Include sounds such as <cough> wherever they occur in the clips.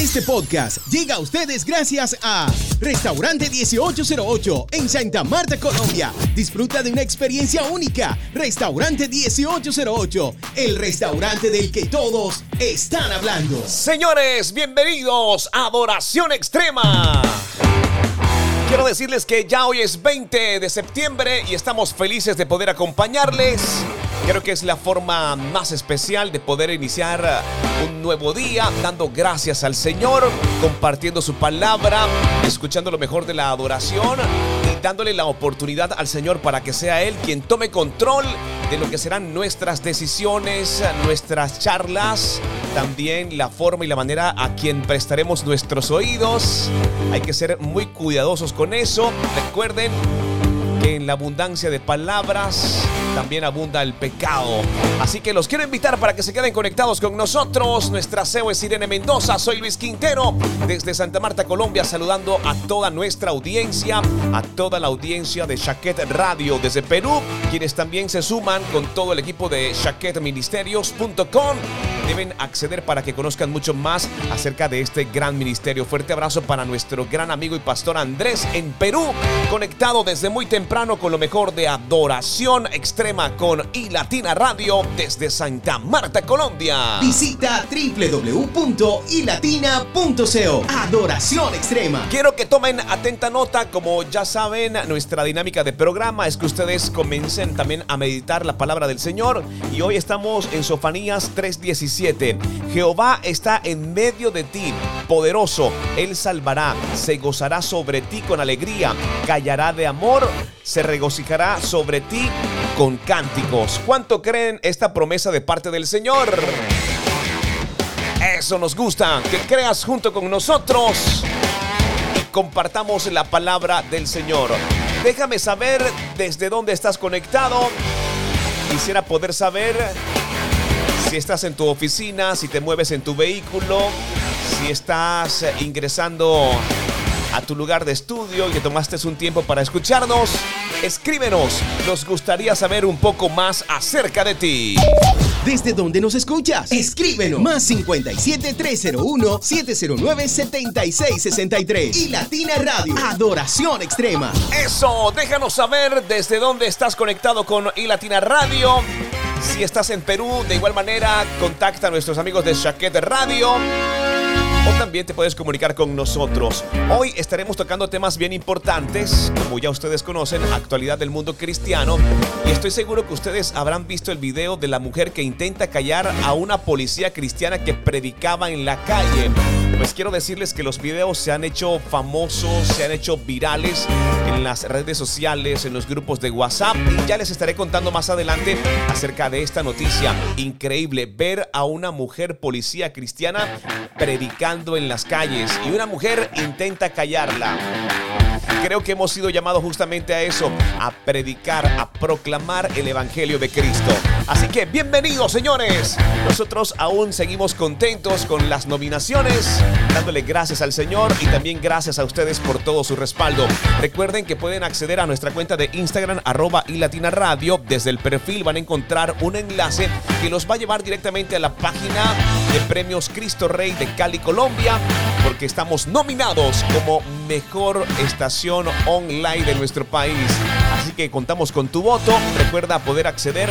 Este podcast llega a ustedes gracias a Restaurante 1808 en Santa Marta, Colombia. Disfruta de una experiencia única. Restaurante 1808, el restaurante del que todos están hablando. Señores, bienvenidos a Adoración Extrema. Quiero decirles que ya hoy es 20 de septiembre y estamos felices de poder acompañarles. Creo que es la forma más especial de poder iniciar un nuevo día dando gracias al Señor, compartiendo su palabra, escuchando lo mejor de la adoración y dándole la oportunidad al Señor para que sea Él quien tome control de lo que serán nuestras decisiones, nuestras charlas, también la forma y la manera a quien prestaremos nuestros oídos. Hay que ser muy cuidadosos con eso. Recuerden que en la abundancia de palabras también abunda el pecado. Así que los quiero invitar para que se queden conectados con nosotros. Nuestra CEO es Irene Mendoza, soy Luis Quintero, desde Santa Marta, Colombia, saludando a toda nuestra audiencia, a toda la audiencia de Chaquet Radio desde Perú, quienes también se suman con todo el equipo de chaquetministerios.com. Deben acceder para que conozcan mucho más acerca de este gran ministerio. Fuerte abrazo para nuestro gran amigo y pastor Andrés en Perú, conectado desde muy temprano con lo mejor de adoración extrema con iLatina Radio desde Santa Marta, Colombia. Visita www.ilatina.co. Adoración extrema. Quiero que tomen atenta nota, como ya saben, nuestra dinámica de programa es que ustedes comiencen también a meditar la palabra del Señor y hoy estamos en Sofanías 3:17. Jehová está en medio de ti, poderoso, él salvará, se gozará sobre ti con alegría, callará de amor, se regocijará sobre ti con cánticos. ¿Cuánto creen esta promesa de parte del Señor? Eso nos gusta, que creas junto con nosotros y compartamos la palabra del Señor. Déjame saber desde dónde estás conectado. Quisiera poder saber si estás en tu oficina, si te mueves en tu vehículo, si estás ingresando a tu lugar de estudio y que tomaste un tiempo para escucharnos, escríbenos. Nos gustaría saber un poco más acerca de ti. ¿Desde dónde nos escuchas? Escríbenos. Más 57 301 709 7663. Y Latina Radio. Adoración extrema. Eso, déjanos saber desde dónde estás conectado con iLatina Radio. Si estás en Perú, de igual manera, contacta a nuestros amigos de Chaquete Radio o también te puedes comunicar con nosotros. Hoy estaremos tocando temas bien importantes, como ya ustedes conocen, actualidad del mundo cristiano, y estoy seguro que ustedes habrán visto el video de la mujer que intenta callar a una policía cristiana que predicaba en la calle. Pues quiero decirles que los videos se han hecho famosos, se han hecho virales en las redes sociales, en los grupos de WhatsApp y ya les estaré contando más adelante acerca de esta noticia. Increíble ver a una mujer policía cristiana en las calles y una mujer intenta callarla. <laughs> Creo que hemos sido llamados justamente a eso, a predicar, a proclamar el Evangelio de Cristo. Así que bienvenidos señores. Nosotros aún seguimos contentos con las nominaciones, dándole gracias al Señor y también gracias a ustedes por todo su respaldo. Recuerden que pueden acceder a nuestra cuenta de Instagram arroba y Latina. Desde el perfil van a encontrar un enlace que los va a llevar directamente a la página de Premios Cristo Rey de Cali, Colombia, porque estamos nominados como mejor estación online de nuestro país. Así que contamos con tu voto. Recuerda poder acceder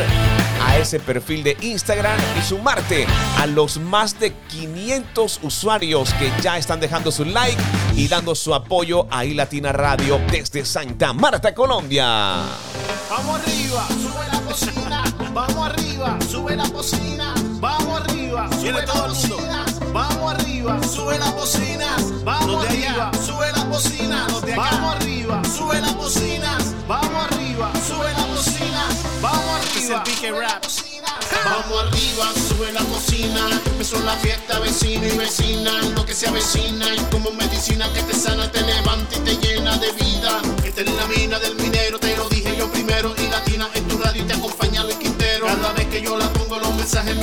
a ese perfil de Instagram y sumarte a los más de 500 usuarios que ya están dejando su like y dando su apoyo a iLatina Radio desde Santa Marta, Colombia. Vamos arriba, sube la cocina. Vamos arriba, sube la cocina. Vamos arriba, sube todo el mundo. Vamos arriba, sube la cocina. Vamos arriba, sube la cocina. Vamos arriba, sube la cocina. Vamos arriba, sube la cocina. Vamos arriba. Vamos arriba, sube la cocina. Empezó la fiesta, vecino y vecina. Lo que se avecina y como medicina que te sana, te levanta y te llena de vida. Esta es la mina del minero, te lo dije yo primero. Y latina en tu radio y te acompaña Luis Quintero. Cada vez que yo la los mensajes.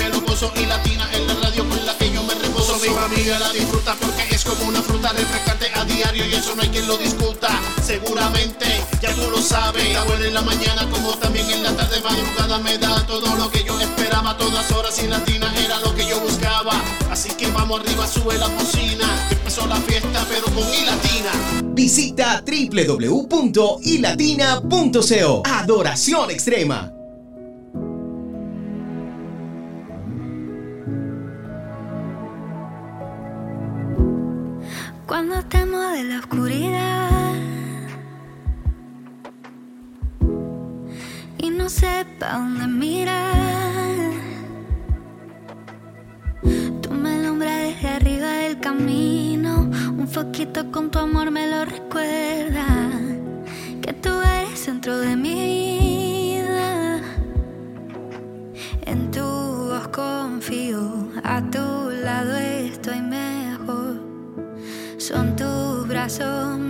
Y latina en la radio con la que yo me reposo. Mi familia la disfruta porque es como una fruta refrescante a diario y eso no hay quien lo discuta. Seguramente ya tú lo sabes. Está buena en la mañana como también en la tarde madrugada me da todo lo que yo esperaba. Todas horas y latina era lo que yo buscaba. Así que vamos arriba, sube la cocina. Empezó la fiesta pero con iLatina. Visita www.ilatina.co. Adoración extrema. Cuando temo de la oscuridad y no sepa dónde mirar, tú me alumbras desde arriba del camino. Un foquito con tu amor me lo recuerda. Que tú eres centro de mi tus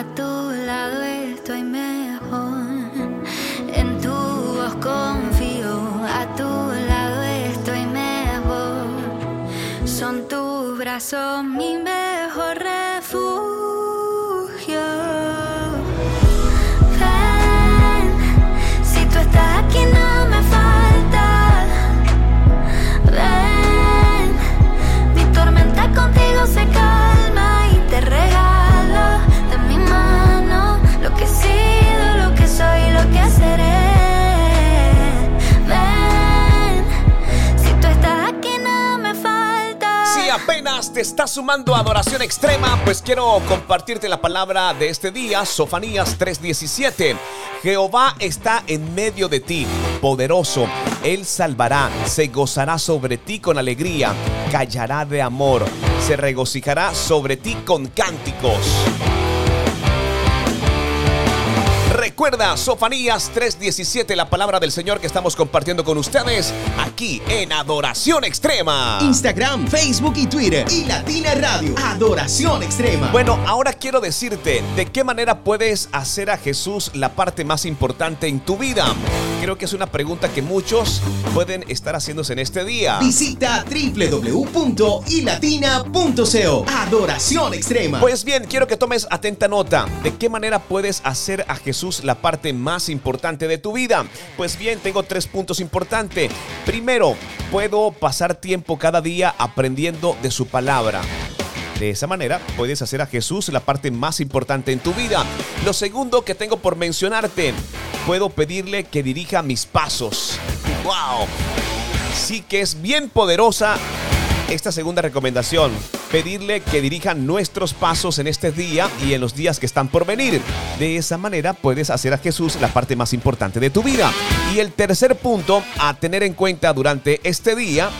a tu lado estoy mejor. En tu voz confío, a tu lado estoy mejor. Son tus brazos mi mejor te estás sumando Adoración Extrema, pues quiero compartirte la palabra de este día, Sofanías 3:17. Jehová está en medio de ti, poderoso. Él salvará, se gozará sobre ti con alegría, callará de amor, se regocijará sobre ti con cánticos. Recuerda, Sofanías 3:17, la palabra del Señor que estamos compartiendo con ustedes aquí en Adoración Extrema. Instagram, Facebook y Twitter. Y Latina Radio. Adoración extrema. Bueno, ahora quiero decirte de qué manera puedes hacer a Jesús la parte más importante en tu vida. Creo que es una pregunta que muchos pueden estar haciéndose en este día. Visita www.ilatina.co. Adoración extrema. Pues bien, quiero que tomes atenta nota. ¿De qué manera puedes hacer a Jesús la parte más importante de tu vida? Pues bien, tengo tres puntos importantes. Primero, puedo pasar tiempo cada día aprendiendo de su palabra. De esa manera puedes hacer a Jesús la parte más importante en tu vida. Lo segundo que tengo por mencionarte, puedo pedirle que dirija mis pasos. ¡Wow! Sí que es bien poderosa esta segunda recomendación. Pedirle que dirija nuestros pasos en este día y en los días que están por venir. De esa manera puedes hacer a Jesús la parte más importante de tu vida. Y el tercer punto a tener en cuenta durante este día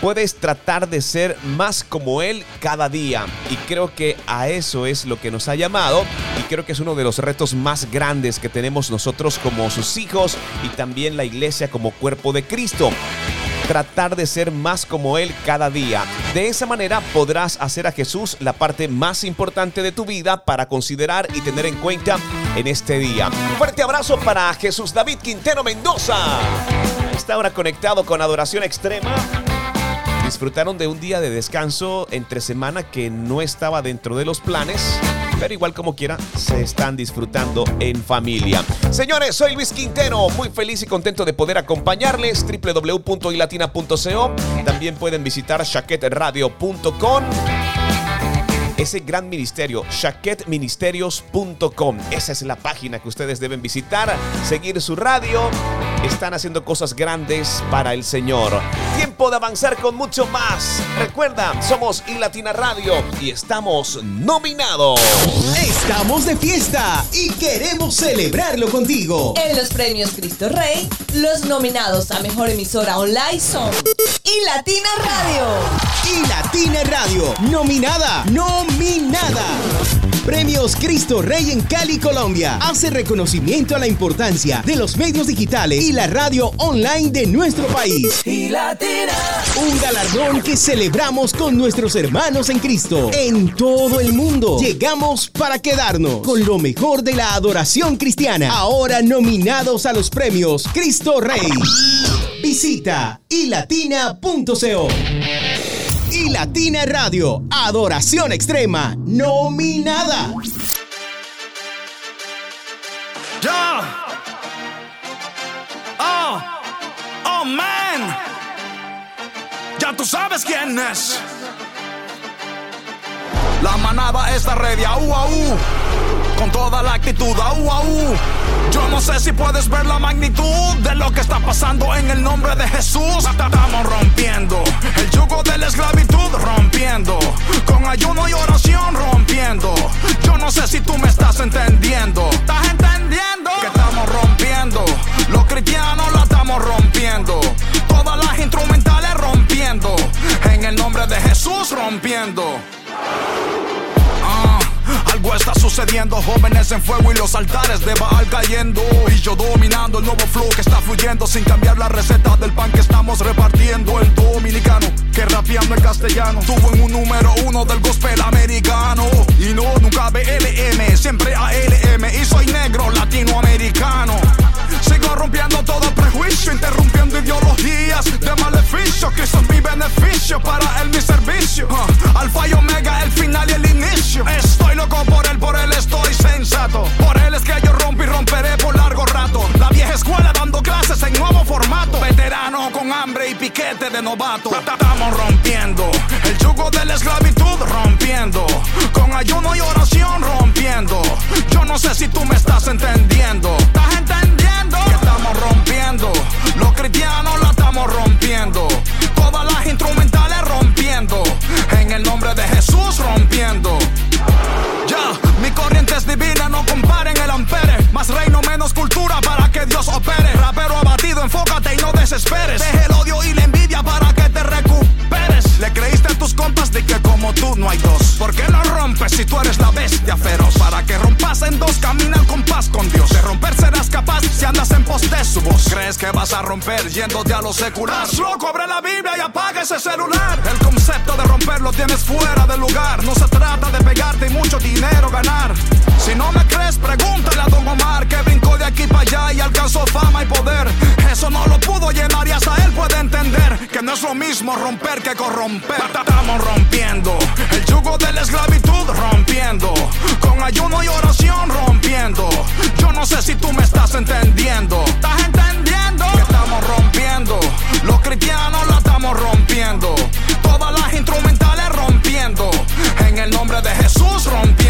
puedes tratar de ser más como Él cada día. Y creo que a eso es lo que nos ha llamado y creo que es uno de los retos más grandes que tenemos nosotros como sus hijos y también la iglesia como cuerpo de Cristo tratar de ser más como Él cada día. De esa manera podrás hacer a Jesús la parte más importante de tu vida para considerar y tener en cuenta en este día. Fuerte abrazo para Jesús David Quintero Mendoza. Está ahora conectado con Adoración Extrema disfrutaron de un día de descanso entre semana que no estaba dentro de los planes, pero igual como quiera se están disfrutando en familia. Señores, soy Luis Quintero, muy feliz y contento de poder acompañarles www.ilatina.co. También pueden visitar chaquetradio.com ese gran ministerio, shaquetministerios.com. Esa es la página que ustedes deben visitar, seguir su radio. Están haciendo cosas grandes para el Señor. Tiempo de avanzar con mucho más. Recuerda, somos iLatina Radio y estamos nominados. Estamos de fiesta y queremos celebrarlo contigo. En los premios Cristo Rey, los nominados a mejor emisora online son iLatina Radio. iLatina Radio, nominada, nominada. Premios Cristo Rey en Cali, Colombia. Hace reconocimiento a la importancia de los medios digitales y la radio online de nuestro país. Y Latina. Un galardón que celebramos con nuestros hermanos en Cristo. En todo el mundo. Llegamos para quedarnos con lo mejor de la adoración cristiana. Ahora nominados a los premios Cristo Rey. Visita ilatina.co. Y Latina Radio, Adoración Extrema, nominada. Ya. Oh, oh man. Ya tú sabes quién es. La manada está ready, au, au. Con toda la actitud, au, au. Yo no sé si puedes ver la magnitud de lo que está pasando en el nombre de Jesús. Estamos rompiendo el yugo de la esclavitud, rompiendo. Con ayuno y oración, rompiendo. Yo no sé si tú me estás entendiendo. ¿Estás entendiendo? Que estamos rompiendo. Los cristianos la estamos rompiendo. Todas las instrumentales rompiendo. En el nombre de Jesús rompiendo. Está sucediendo, jóvenes en fuego y los altares de Baal cayendo. Y yo dominando el nuevo flow que está fluyendo sin cambiar la receta del pan que estamos repartiendo. El dominicano que rapeando en castellano tuvo en un número uno del gospel americano. Y no, nunca BLM, siempre ALM. Y soy negro latinoamericano. Sigo rompiendo todo prejuicio, interrumpiendo ideologías de maleficio. Cristo es mi beneficio, para él mi servicio. Ah, alfa y omega, el final y el inicio. Estoy loco por él, por él estoy sensato. Por él es que yo rompo y romperé por largo rato. La vieja escuela dando clases en nuevo formato. Veterano con hambre y piquete de novato. Estamos rompiendo el yugo de la esclavitud, rompiendo. Con ayuno yéndote a lo secular? Estás loco, abre la Biblia y apaga ese celular. El concepto de romper lo tienes fuera de lugar. No se trata de pegarte y mucho dinero ganar. Si no me crees, pregúntale a Don Omar que brincó de aquí para allá y alcanzó fama y poder. Eso no lo pudo llenar y hasta él puede entender que no es lo mismo romper que corromper. Estamos rompiendo el yugo de la esclavitud, rompiendo. Con ayuno y oración, rompiendo. Yo no sé si tú me estás entendiendo. ¿Estás entendiendo? Que estamos rompiendo. Los cristianos la estamos rompiendo. Todas las instrumentales rompiendo. En el nombre de Jesús rompiendo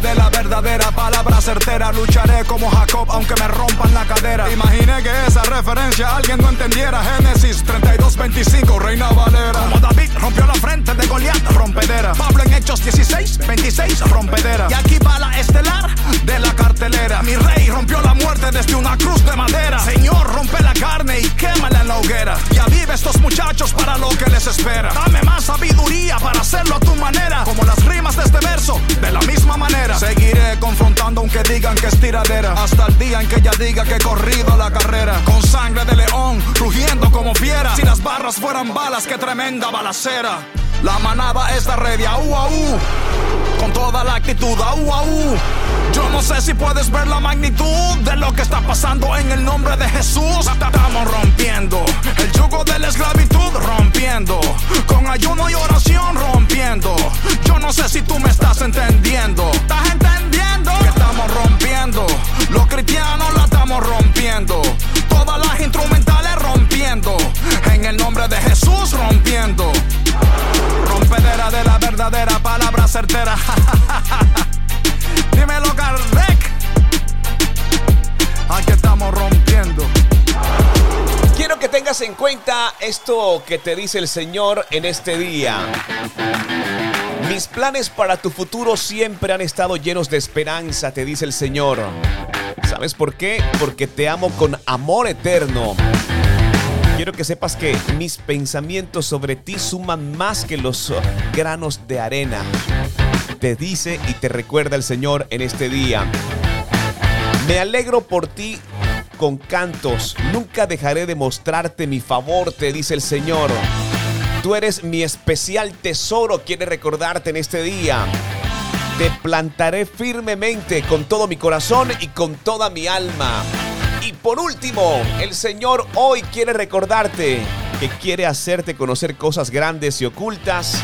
de la verdadera palabra certera. Lucharé como Jacob, aunque me rompan la cadera. Imaginé que esa referencia alguien no entendiera. Génesis 32-25, Reina Valera. Como David rompió la frente de Goliat, rompedera. Pablo en Hechos 16-26, rompedera. Y aquí va la estelar de la cartelera. Mi rey rompió la muerte desde una cruz de madera. Señor, rompe la carne y quémala en la hoguera. Y aviva estos muchachos para lo que les espera. Dame más sabiduría para hacerlo a tu manera. Como las rimas de este verso, de la misma manera. Seguiré confrontando aunque digan que es tiradera. Hasta el día en que ella diga que he corrido la carrera. Con sangre de león, rugiendo como fiera. Si las barras fueran balas, qué tremenda balacera. La manada es de red, au, au. Con toda la actitud, au, au. Yo no sé si puedes ver la magnitud de lo que está pasando en el nombre de Jesús. Estamos rompiendo el yugo de la esclavitud, rompiendo. Con ayuno y oración, rompiendo. Yo no sé si tú me estás entendiendo. ¿Estás entendiendo? Que estamos rompiendo. Los cristianos la estamos rompiendo. Todas las instrumentales rompiendo. En el nombre de Jesús, rompiendo. Rompedera de la verdadera palabra certera. <laughs> Dímelo, Kardec. Aquí estamos rompiendo. Quiero que tengas en cuenta esto que te dice el Señor en este día. Mis planes para tu futuro siempre han estado llenos de esperanza, te dice el Señor. ¿Sabes por qué? Porque te amo con amor eterno. Quiero que sepas que mis pensamientos sobre ti suman más que los granos de arena. Te dice y te recuerda el Señor en este día. Me alegro por ti con cantos. Nunca dejaré de mostrarte mi favor, te dice el Señor. Tú eres mi especial tesoro, quiere recordarte en este día. Te plantaré firmemente con todo mi corazón y con toda mi alma. Y por último, el Señor hoy quiere recordarte que quiere hacerte conocer cosas grandes y ocultas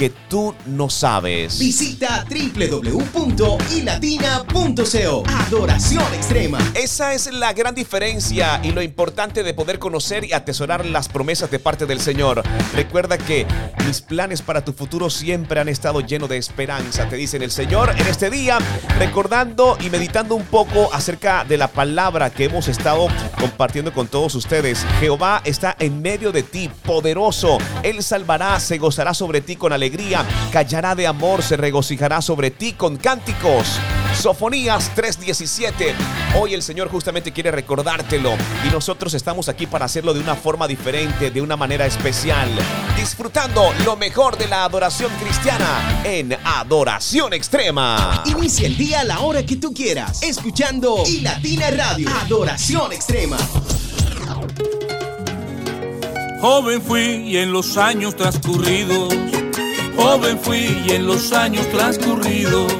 que tú no sabes. Visita www.ilatina.co. Adoración extrema. Esa es la gran diferencia y lo importante de poder conocer y atesorar las promesas de parte del Señor. Recuerda que mis planes para tu futuro siempre han estado llenos de esperanza, te dicen el Señor en este día, recordando y meditando un poco acerca de la palabra que hemos estado compartiendo con todos ustedes. Jehová está en medio de ti, poderoso. Él salvará, se gozará sobre ti con alegría, callará de amor, se regocijará sobre ti con cánticos. Sofonías 3:17. Hoy el Señor justamente quiere recordártelo y nosotros estamos aquí para hacerlo de una forma diferente, de una manera especial, disfrutando lo mejor de la adoración cristiana en Adoración Extrema. Inicia el día a la hora que tú quieras, escuchando y Latina Radio. Adoración extrema. Joven fui y en los años transcurridos, joven fui y en los años transcurridos,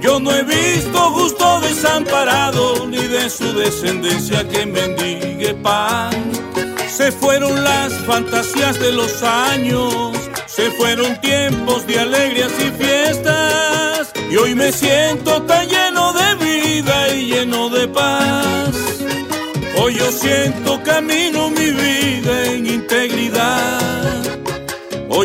yo no he visto justo desamparado ni de su descendencia que mendigue pan. Se fueron las fantasías de los años, se fueron tiempos de alegrías y fiestas, y hoy me siento tan lleno de vida y lleno de paz. Hoy yo siento camino mi vida en integridad.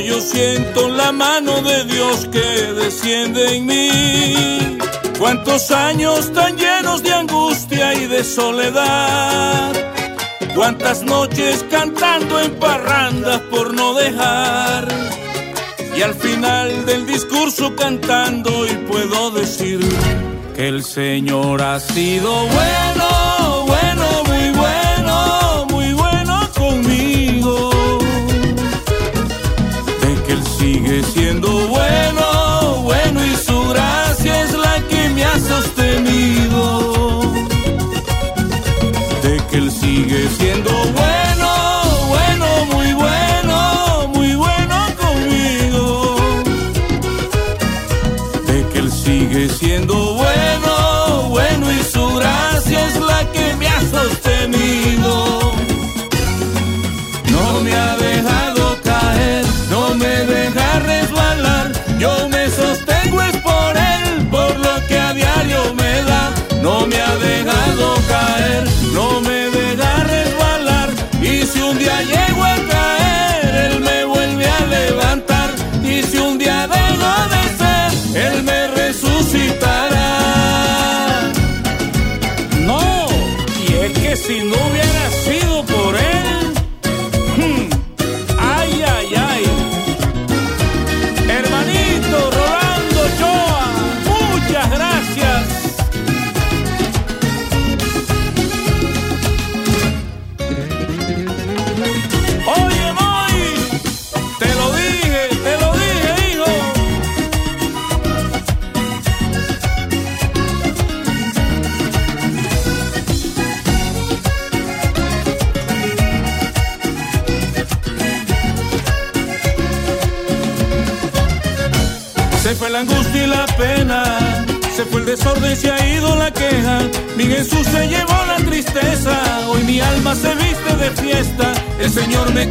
Yo siento la mano de Dios que desciende en mí. Cuántos años tan llenos de angustia y de soledad. Cuántas noches cantando en parrandas por no dejar. Y al final del discurso cantando y puedo decir que el Señor ha sido bueno, bueno, muy bueno, De que Él sigue. siendo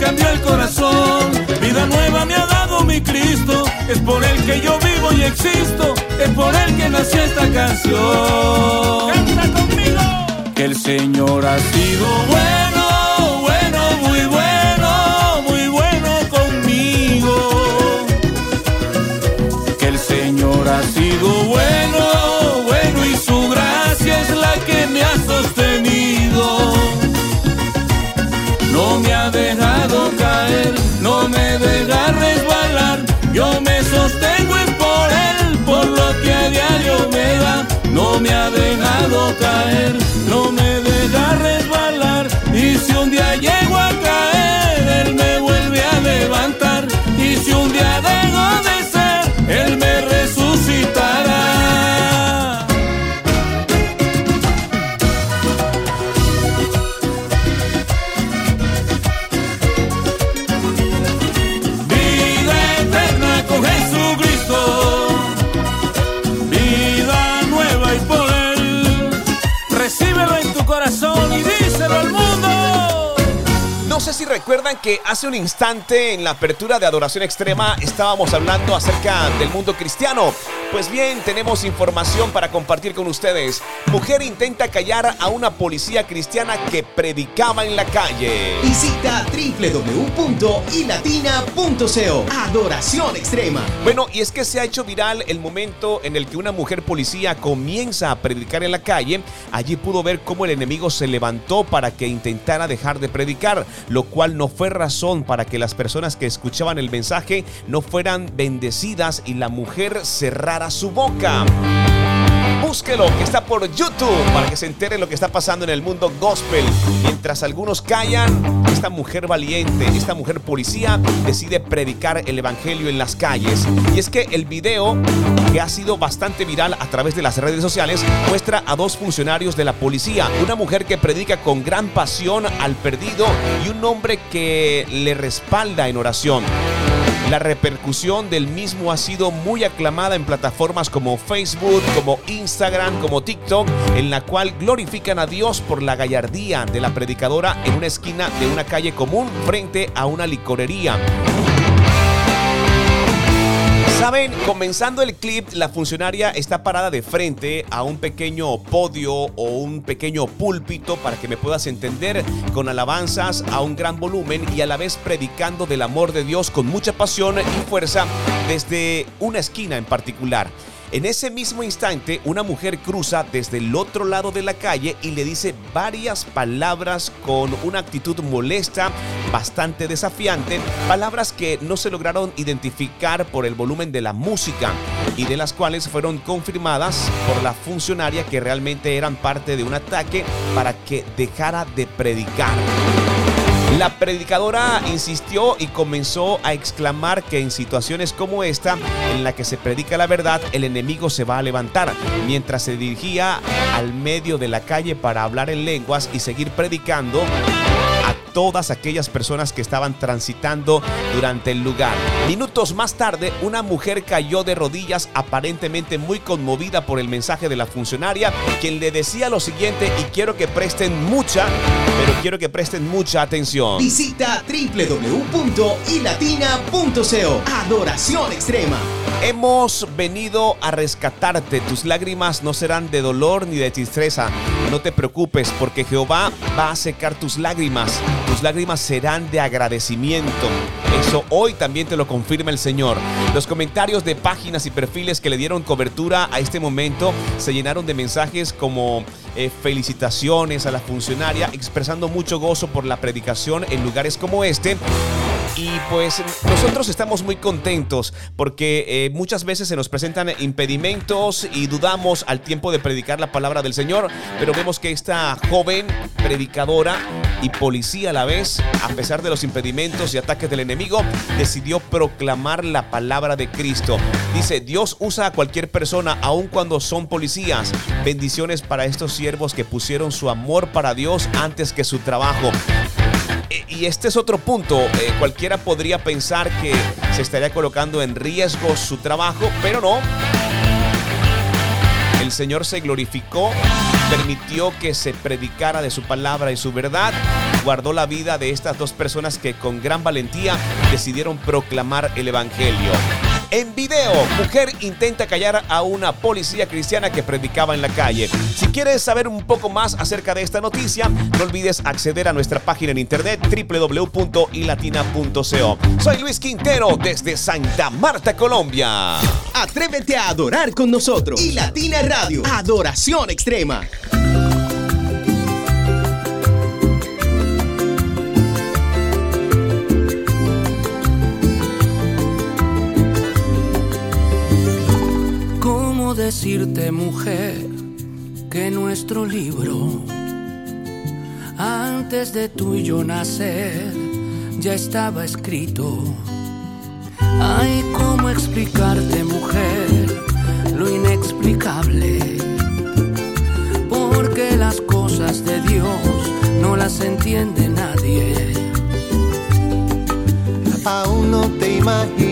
cambió el corazón. Vida nueva me ha dado mi Cristo. Es por Él que yo vivo y existo. Es por Él que nació esta canción. Canta conmigo. Que el Señor ha sido bueno, caer, que hace un instante en la apertura de Adoración Extrema estábamos hablando acerca del mundo cristiano. Pues bien, tenemos información para compartir con ustedes. Mujer intenta callar a una policía cristiana que predicaba en la calle. Visita www.ilatina.co. Adoración extrema. Bueno, y es que se ha hecho viral el momento en el que una mujer policía comienza a predicar en la calle. Allí pudo ver cómo el enemigo se levantó para que intentara dejar de predicar, lo cual no fue razón para que las personas que escuchaban el mensaje no fueran bendecidas y la mujer cerrara su boca. Búsquelo, que está por YouTube, para que se entere lo que está pasando en el mundo gospel. Mientras algunos callan, esta mujer valiente, esta mujer policía, decide predicar el evangelio en las calles. Y es que el video, que ha sido bastante viral a través de las redes sociales, muestra a dos funcionarios de la policía. Una mujer que predica con gran pasión al perdido y un hombre que le respalda en oración. La repercusión del mismo ha sido muy aclamada en plataformas como Facebook, como Instagram, como TikTok, en la cual glorifican a Dios por la gallardía de la predicadora en una esquina de una calle común frente a una licorería. Saben, comenzando el clip, la funcionaria está parada de frente a un pequeño podio o un pequeño púlpito para que me puedas entender, con alabanzas a un gran volumen y a la vez predicando del amor de Dios con mucha pasión y fuerza desde una esquina en particular. En ese mismo instante, una mujer cruza desde el otro lado de la calle y le dice varias palabras con una actitud molesta, bastante desafiante, palabras que no se lograron identificar por el volumen de la música y de las cuales fueron confirmadas por la funcionaria que realmente eran parte de un ataque para que dejara de predicar. La predicadora insistió y comenzó a exclamar que en situaciones como esta, en la que se predica la verdad, el enemigo se va a levantar, mientras se dirigía al medio de la calle para hablar en lenguas y seguir predicando a todas aquellas personas que estaban transitando durante el lugar. Minutos más tarde, una mujer cayó de rodillas aparentemente muy conmovida por el mensaje de la funcionaria, quien le decía lo siguiente y quiero que presten mucha, pero quiero que presten mucha atención. Visita www.ilatina.co. Adoración extrema. Hemos venido a rescatarte. Tus lágrimas no serán de dolor ni de tristeza. No te preocupes porque Jehová va a secar tus lágrimas. Tus lágrimas serán de agradecimiento. Eso hoy también te lo confirma el Señor. Los comentarios de páginas y perfiles que le dieron cobertura a este momento se llenaron de mensajes como eh, felicitaciones a la funcionaria, expresando mucho gozo por la predicación en lugares como este. Y pues nosotros estamos muy contentos porque eh, muchas veces se nos presentan impedimentos y dudamos al tiempo de predicar la palabra del Señor, pero vemos que esta joven predicadora y policía a la vez, a pesar de los impedimentos y ataques del enemigo, decidió proclamar la palabra de Cristo. Dice, Dios usa a cualquier persona, aun cuando son policías. Bendiciones para estos siervos que pusieron su amor para Dios antes que su trabajo. Eh, Y este es otro punto. eh, cualquiera podría pensar que se estaría colocando en riesgo su trabajo, pero no. El el Señor se glorificó, permitió que se predicara de su palabra y su verdad, guardó la vida de estas dos personas que con gran valentía decidieron proclamar el Evangelio. En video, mujer intenta callar a una policía cristiana que predicaba en la calle. Si quieres saber un poco más acerca de esta noticia, no olvides acceder a nuestra página en internet www.ilatina.co. Soy Luis Quintero desde Santa Marta, Colombia. Atrévete a adorar con nosotros. Y Latina Radio. Adoración extrema. ¿Cómo decirte, mujer, que nuestro libro, antes de tú y yo nacer, ya estaba escrito? Ay, ¿cómo explicarte, mujer, lo inexplicable? Porque las cosas de Dios no las entiende nadie. Aún no te te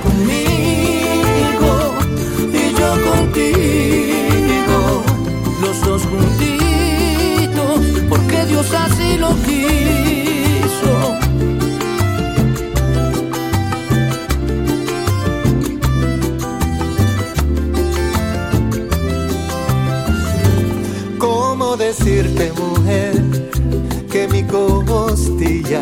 Dios así lo quiso. ¿Cómo decirte, mujer, que mi costilla,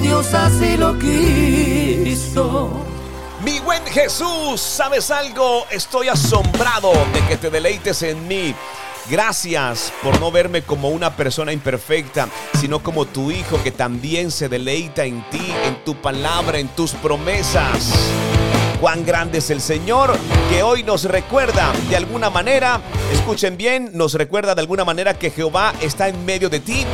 Dios así lo quiso. Mi buen Jesús, ¿sabes algo? Estoy asombrado de que te deleites en mí. Gracias por no verme como una persona imperfecta, sino como tu hijo que también se deleita en ti, en tu palabra, en tus promesas. Cuán grande es el Señor que hoy nos recuerda de alguna manera, escuchen bien, nos recuerda de alguna manera que Jehová está en medio de ti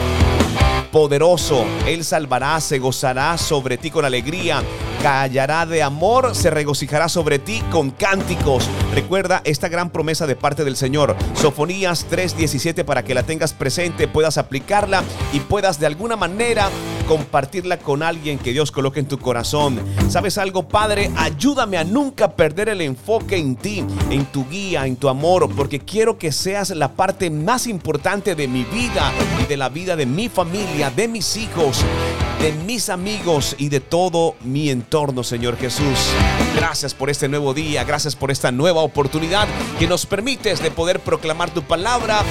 poderoso. Él salvará, se gozará sobre ti con alegría, callará de amor, se regocijará sobre ti con cánticos. Recuerda esta gran promesa de parte del Señor. Sofonías 3:17 para que la tengas presente, puedas aplicarla y puedas de alguna manera compartirla con alguien que Dios coloque en tu corazón. ¿Sabes algo, Padre? Ayúdame a nunca perder el enfoque en ti, en tu guía, en tu amor, porque quiero que seas la parte más importante de mi vida y de la vida de mi familia, de mis hijos. de mis amigos y de todo mi entorno, Señor Jesús. Gracias por este nuevo día, gracias por esta nueva oportunidad que nos permites de poder proclamar tu palabra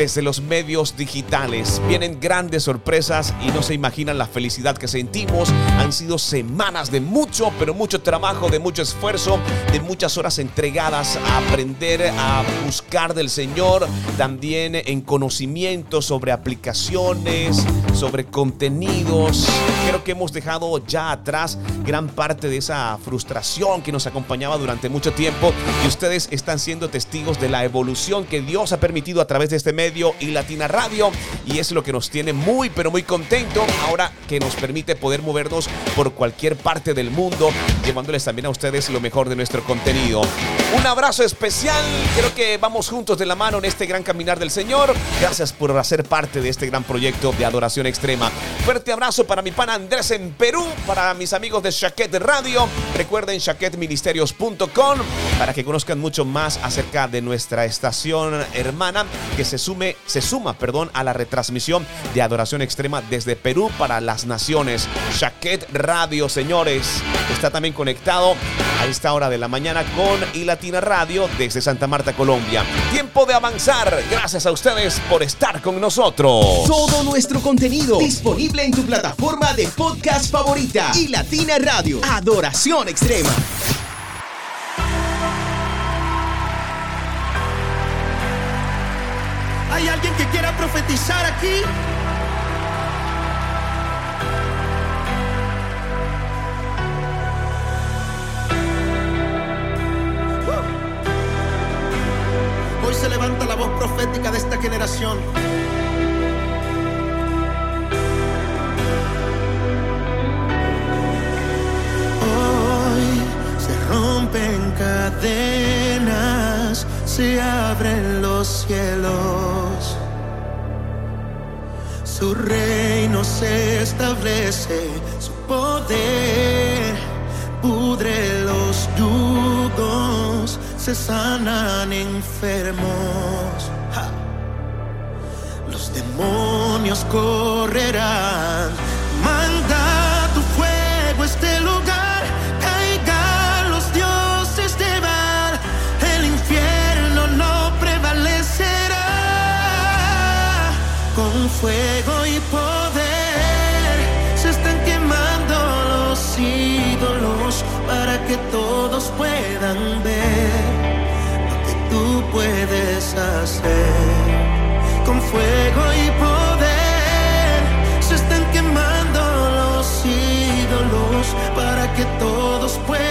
desde los medios digitales. Vienen grandes sorpresas y no se imaginan la felicidad que sentimos. Han sido semanas de mucho, pero mucho trabajo, de mucho esfuerzo, de muchas horas entregadas a aprender, a buscar del Señor, también en conocimiento sobre aplicaciones, sobre contenidos. Creo que hemos dejado ya atrás gran parte de esa frustración que nos acompañaba durante mucho tiempo y ustedes están siendo testigos de la evolución que Dios ha permitido a través de este medio y Latina Radio y es lo que nos tiene muy pero muy contento ahora que nos permite poder movernos por cualquier parte del mundo llevándoles también a ustedes lo mejor de nuestro contenido. Un abrazo especial, creo que vamos juntos de la mano en este gran caminar del Señor. Gracias por hacer parte de este gran proyecto de adoración extrema. Fuerte abrazo para mi pana Andrés en Perú, para mis amigos de Shaquet Radio. Recuerden shaquetministerios.com para que conozcan mucho más acerca de nuestra estación hermana que se suma se suma perdón, a la retransmisión de Adoración Extrema desde Perú para las naciones. Shaquet Radio, señores, está también conectado a esta hora de la mañana con iLatina Radio desde Santa Marta, Colombia. Tiempo de avanzar. Gracias a ustedes por estar con nosotros. Todo nuestro contenido disponible en tu plataforma de podcast favorita. iLatina Radio. Adoración Extrema. ¿Hay alguien que quiera profetizar aquí? Hoy se levanta la voz profética de esta generación. Hoy se rompen cadenas, se abren los cielos. Su reino se establece, su poder pudre los yugos, se sanan enfermos. Los demonios correrán. Manda tu fuego este lugar. Fuego y poder. Se están quemando los ídolos para que todos puedan ver lo que tú puedes hacer. Con fuego y poder se están quemando los ídolos para que todos puedan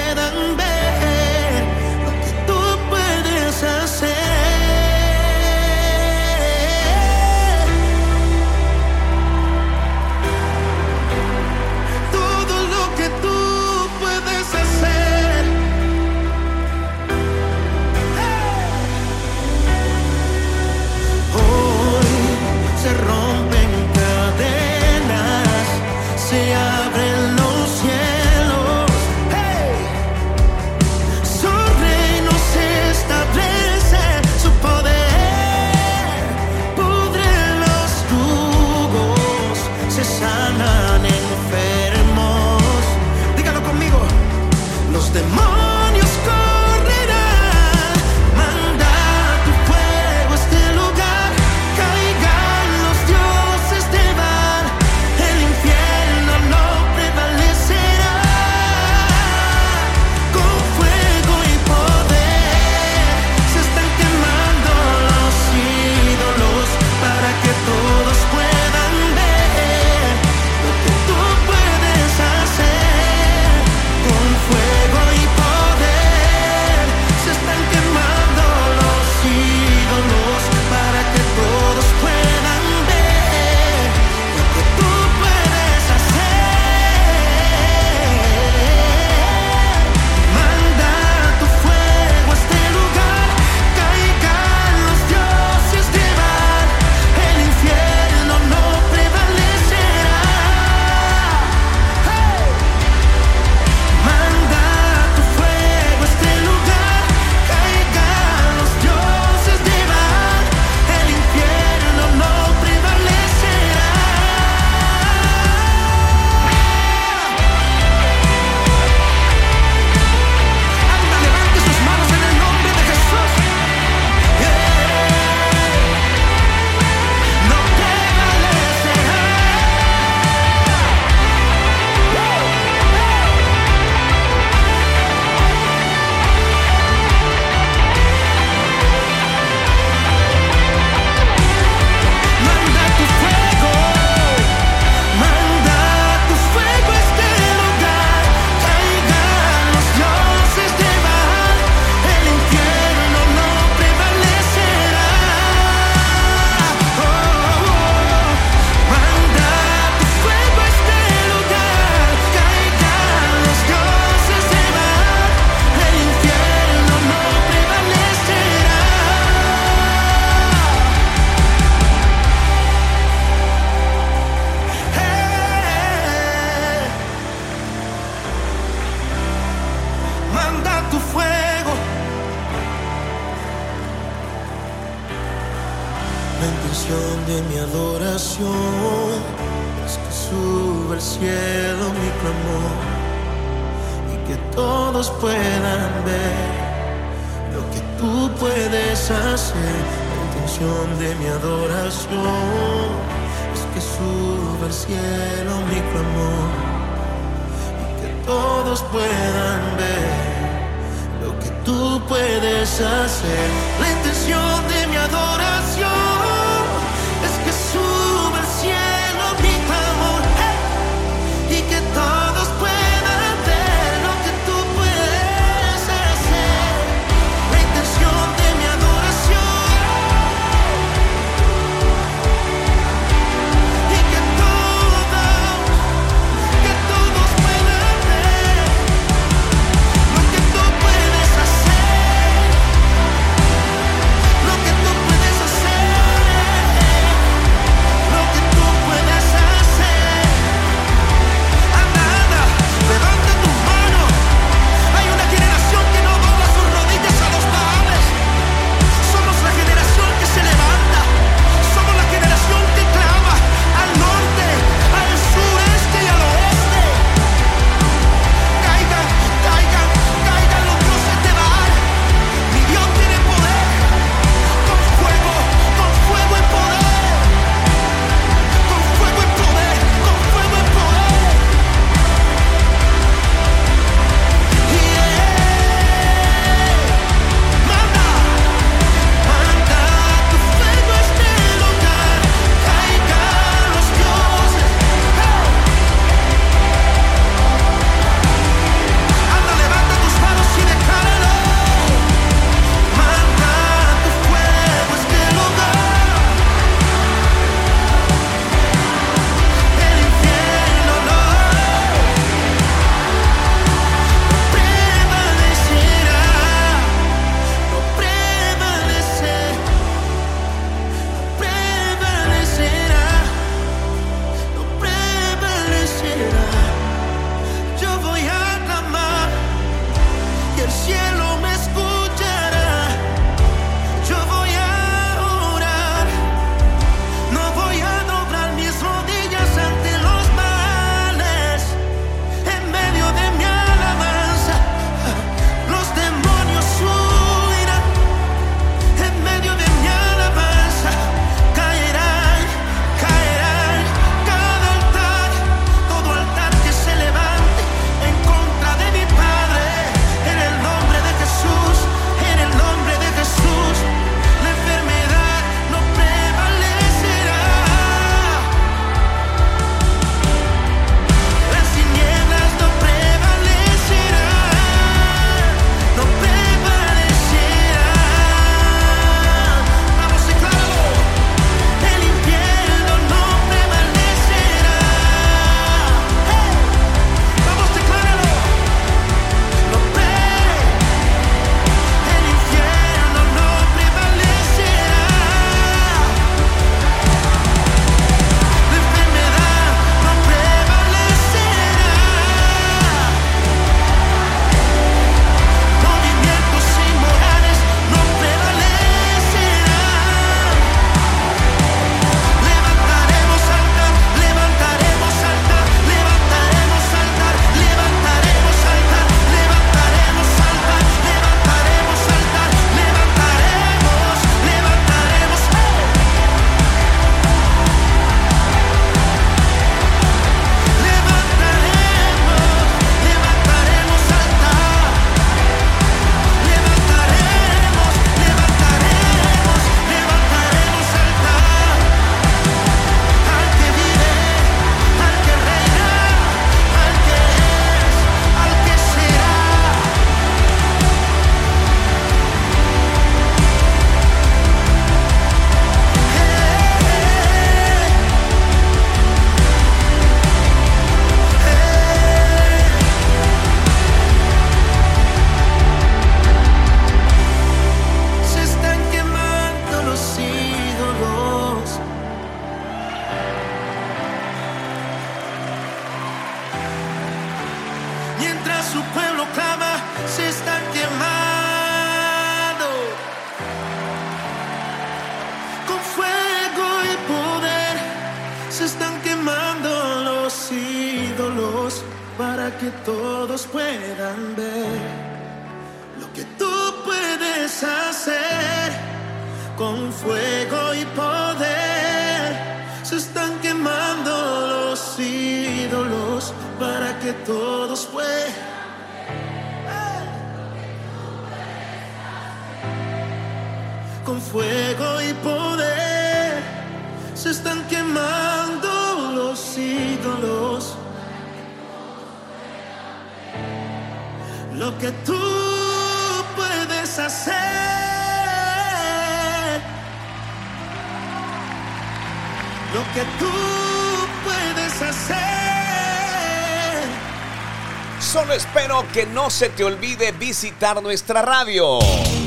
que no se te olvide visitar nuestra radio.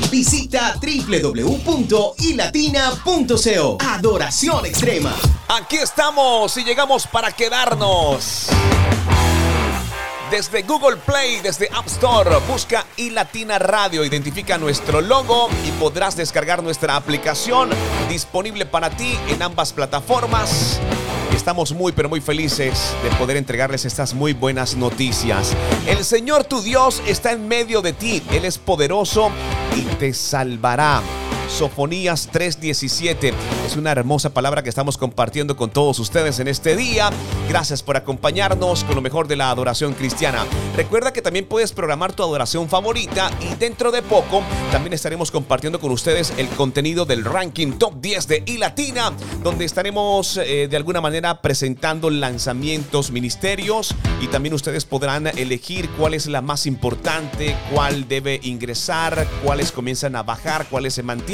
Visita www.ilatina.co. Adoración extrema. Aquí estamos y llegamos para quedarnos. Desde Google Play, desde App Store, busca iLatina Radio, identifica nuestro logo y podrás descargar nuestra aplicación disponible para ti en ambas plataformas. Estamos muy pero muy felices de poder entregarles estas muy buenas noticias. El Señor tu Dios está en medio de ti, Él es poderoso y te salvará. Sofonías 3:17. Es una hermosa palabra que estamos compartiendo con todos ustedes en este día. Gracias por acompañarnos con lo mejor de la adoración cristiana. Recuerda que también puedes programar tu adoración favorita y dentro de poco también estaremos compartiendo con ustedes el contenido del ranking top 10 de iLatina, donde estaremos eh, de alguna manera presentando lanzamientos, ministerios y también ustedes podrán elegir cuál es la más importante, cuál debe ingresar, cuáles comienzan a bajar, cuáles se mantienen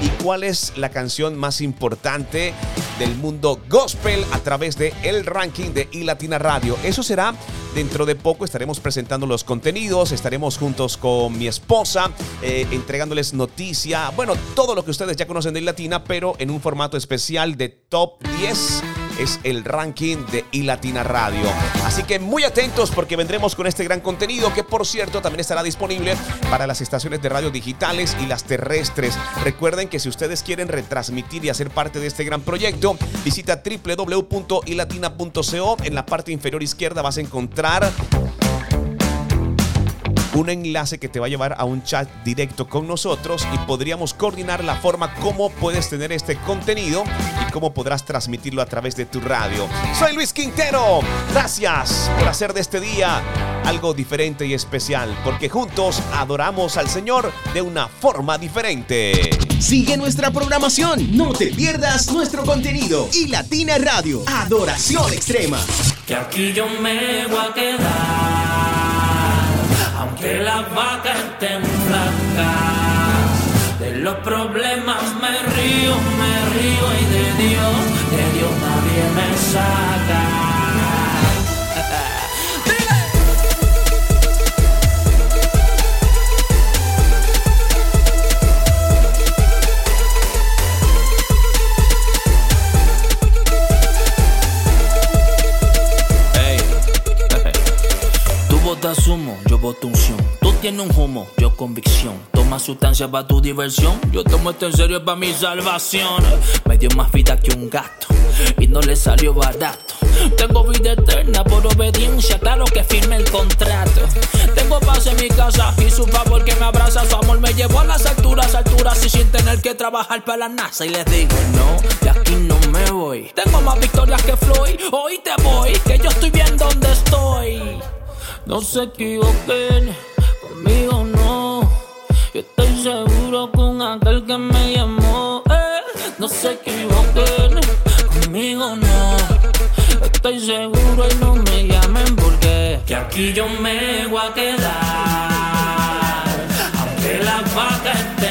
y cuál es la canción más importante del mundo gospel a través de el ranking de iLatina Radio. Eso será dentro de poco. Estaremos presentando los contenidos, estaremos juntos con mi esposa, eh, entregándoles noticia, bueno, todo lo que ustedes ya conocen de iLatina, pero en un formato especial de top 10 es el ranking de iLatina Radio. Así que muy atentos porque vendremos con este gran contenido que por cierto también estará disponible para las estaciones de radio digitales y las terrestres. Recuerden que si ustedes quieren retransmitir y hacer parte de este gran proyecto, visita www.ilatina.co. En la parte inferior izquierda vas a encontrar un enlace que te va a llevar a un chat directo con nosotros y podríamos coordinar la forma como puedes tener este contenido y cómo podrás transmitirlo a través de tu radio. Soy Luis Quintero. Gracias por hacer de este día algo diferente y especial, porque juntos adoramos al Señor de una forma diferente. Sigue nuestra programación, no te pierdas nuestro contenido y Latina Radio, Adoración Extrema. Que aquí yo me voy a quedar aunque las vacas estén flacas. De los problemas me río, me río y de Dios, de Dios nadie me saca. Tienes un humo, yo convicción. Toma sustancia para tu diversión. Yo tomo esto en serio para mi salvación. Me dio más vida que un gato y no le salió barato. Tengo vida eterna por obediencia, claro que firme el contrato. Tengo paz en mi casa y su favor que me abraza, su amor me llevó a las alturas, alturas y sin tener que trabajar para la NASA. Y les digo, no, de aquí no me voy. Tengo más victorias que Floyd, hoy te voy, que yo estoy bien donde estoy. No se equivoquen, conmigo no. Yo estoy seguro con aquel que me llamó. eh. No se equivoquen, conmigo no. Estoy seguro y no me llamen porque que aquí yo me voy a quedar. Aunque las vacas estén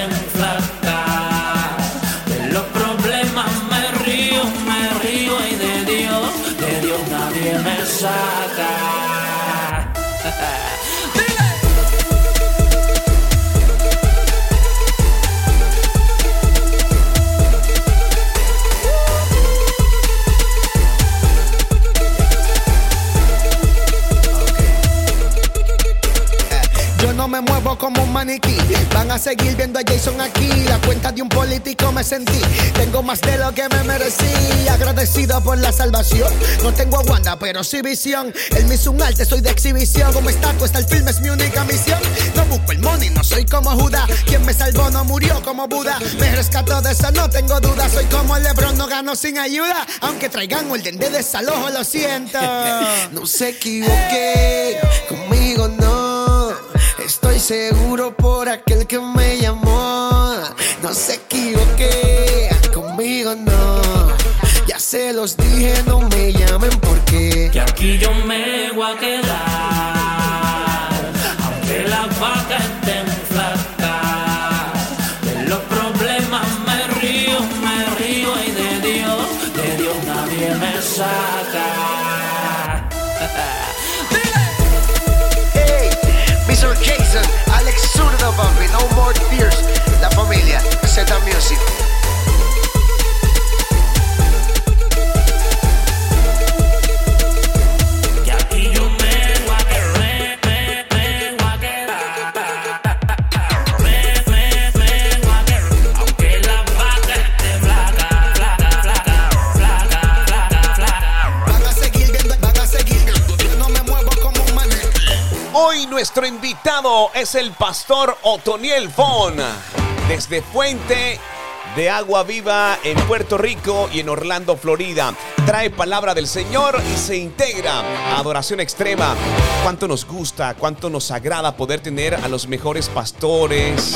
como un maniquí. Van a seguir viendo a Jason aquí. La cuenta de un político me sentí. Tengo más de lo que me merecí. Agradecido por la salvación. No tengo a Wanda, pero sí visión. El hizo un arte, soy de exhibición. Como está cuesta el film, es mi única misión. No busco el money, no soy como Judá. Quien me salvó no murió como Buda. Me rescató de eso, no tengo duda. Soy como Lebron, no gano sin ayuda. Aunque traigan orden de desalojo, lo siento. <laughs> No se equivoqué, conmigo no. Seguro por aquel que me llamó. No se equivoqué, conmigo no. Ya se los dije, no me llamen porque. Que aquí yo me voy a quedar. Fort Pierce, la familia Z Music. Nuestro invitado es el pastor Otoniel Fon, desde Fuente de Agua Viva en Puerto Rico y en Orlando, Florida. Trae palabra del Señor y se integra a Adoración Extrema. Cuánto nos gusta, cuánto nos agrada poder tener a los mejores pastores,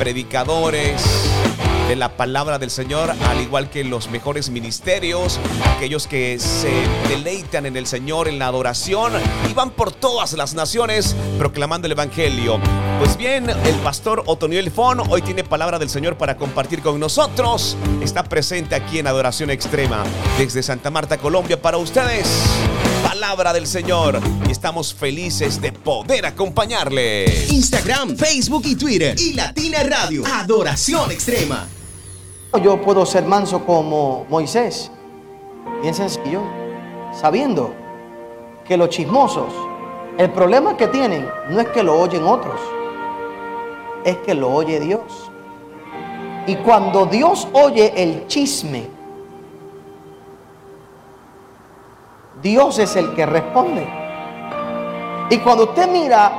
predicadores de la palabra del Señor, al igual que los mejores ministerios, aquellos que se deleitan en el Señor en la adoración y van por todas las naciones proclamando el Evangelio. Pues bien, el pastor Otoniel Fon hoy tiene palabra del Señor para compartir con nosotros. Está presente aquí en Adoración Extrema desde Santa Marta, Colombia, para ustedes. Palabra del Señor y estamos felices de poder acompañarle. Instagram, Facebook y Twitter. Y Latina Radio. Adoración extrema. Yo puedo ser manso como Moisés, bien sencillo, sabiendo que los chismosos, el problema que tienen no es que lo oyen otros, es que lo oye Dios. Y cuando Dios oye el chisme, Dios es el que responde. Y cuando usted mira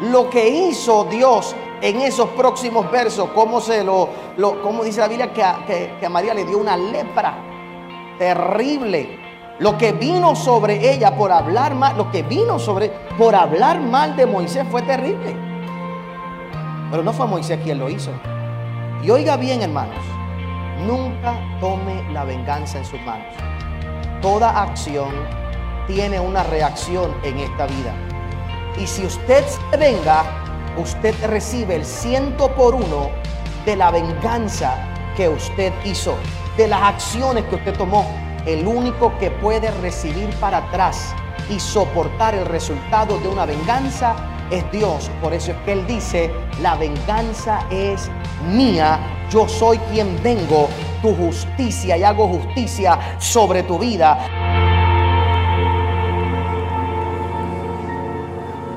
lo que hizo Dios en esos próximos versos, cómo se lo, lo cómo dice la Biblia que a, que- María le dio una lepra terrible. Lo que vino sobre ella por hablar mal, lo que vino sobre por hablar mal de Moisés fue terrible. Pero no fue Moisés quien lo hizo. Y oiga bien, hermanos, nunca tome la venganza en sus manos. Toda acción tiene una reacción en esta vida. Y si usted se venga, usted recibe el ciento por uno de la venganza que usted hizo, de las acciones que usted tomó. El único que puede recibir para atrás y soportar el resultado de una venganza es Dios. Por eso es que Él dice, la venganza es mía, yo soy quien vengo tu justicia y hago justicia sobre tu vida.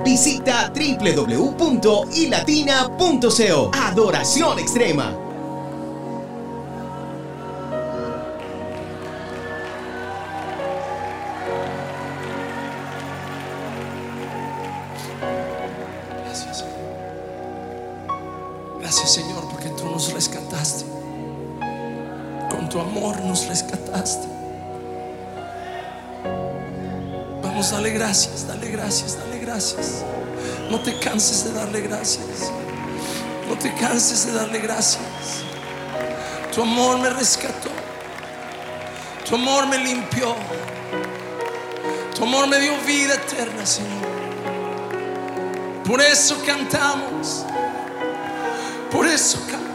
Visita www.ilatina.co. Adoración extrema. Gracias. Gracias, Señor, porque tú nos rescataste. Con tu amor nos rescataste. Dale gracias, dale gracias, dale gracias. No te canses de darle gracias. No te canses de darle gracias. Tu amor me rescató. Tu amor me limpió. Tu amor me dio vida eterna, Señor. Por eso cantamos. Por eso cantamos.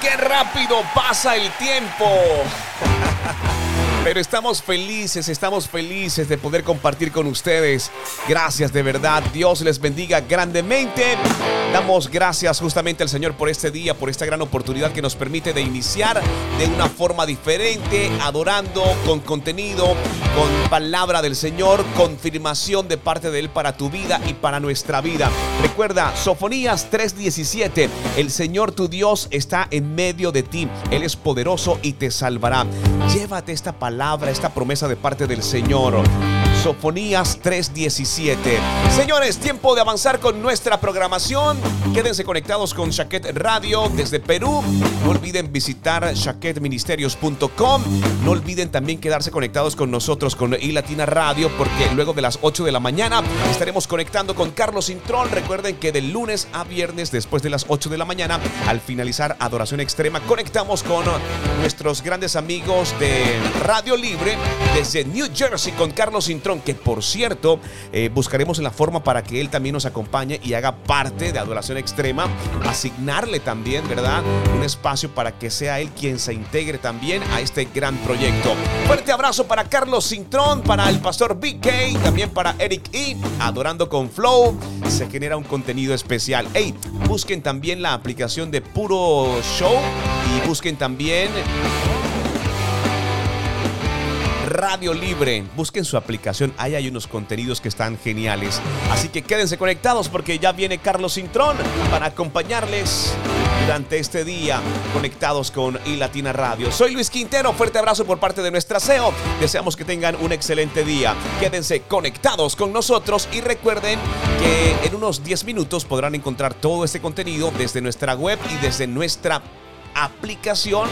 Qué rápido pasa el tiempo. Pero estamos felices, estamos felices de poder compartir con ustedes. Gracias de verdad. Dios les bendiga grandemente. Damos gracias justamente al Señor por este día, por esta gran oportunidad que nos permite de iniciar de una forma diferente, adorando con contenido, con palabra del Señor, confirmación de parte de Él para tu vida y para nuestra vida. Recuerda, Sofonías 3:17, el Señor tu Dios está en medio de ti. Él es poderoso y te salvará. Llévate esta palabra, esta promesa de parte del Señor. Sofonías 3:17. Señores, tiempo de avanzar con nuestra programación. Quédense conectados con Shaquet Radio desde Perú. No olviden visitar shaquetministerios.com. No olviden también quedarse conectados con nosotros con iLatina Radio porque luego de las 8 de la mañana estaremos conectando con Carlos Intrón. Recuerden que de lunes a viernes después de las 8 de la mañana al finalizar Adoración Extrema conectamos con nuestros grandes amigos de Radio Libre desde New Jersey con Carlos Intrón que por cierto eh, buscaremos la forma para que él también nos acompañe y haga parte de Adoración Extrema, asignarle también, ¿verdad? Un espacio para que sea él quien se integre también a este gran proyecto. Fuerte abrazo para Carlos Cintrón, para el pastor BK, también para Eric E, Adorando con Flow. Se genera un contenido especial. Hey, busquen también la aplicación de Puro Show y busquen también Radio Libre. Busquen su aplicación, ahí hay unos contenidos que están geniales. Así que quédense conectados porque ya viene Carlos Cintrón para acompañarles durante este día conectados con iLatina Radio. Soy Luis Quintero, fuerte abrazo por parte de nuestra SEO. Deseamos que tengan un excelente día. Quédense conectados con nosotros y recuerden que en unos 10 minutos podrán encontrar todo este contenido desde nuestra web y desde nuestra aplicación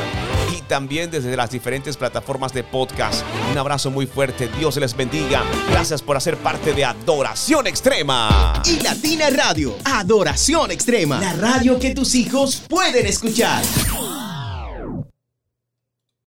y también desde las diferentes plataformas de podcast. Un abrazo muy fuerte, Dios les bendiga. Gracias por hacer parte de Adoración Extrema. Y Latina Radio, Adoración Extrema, la radio que tus hijos pueden escuchar.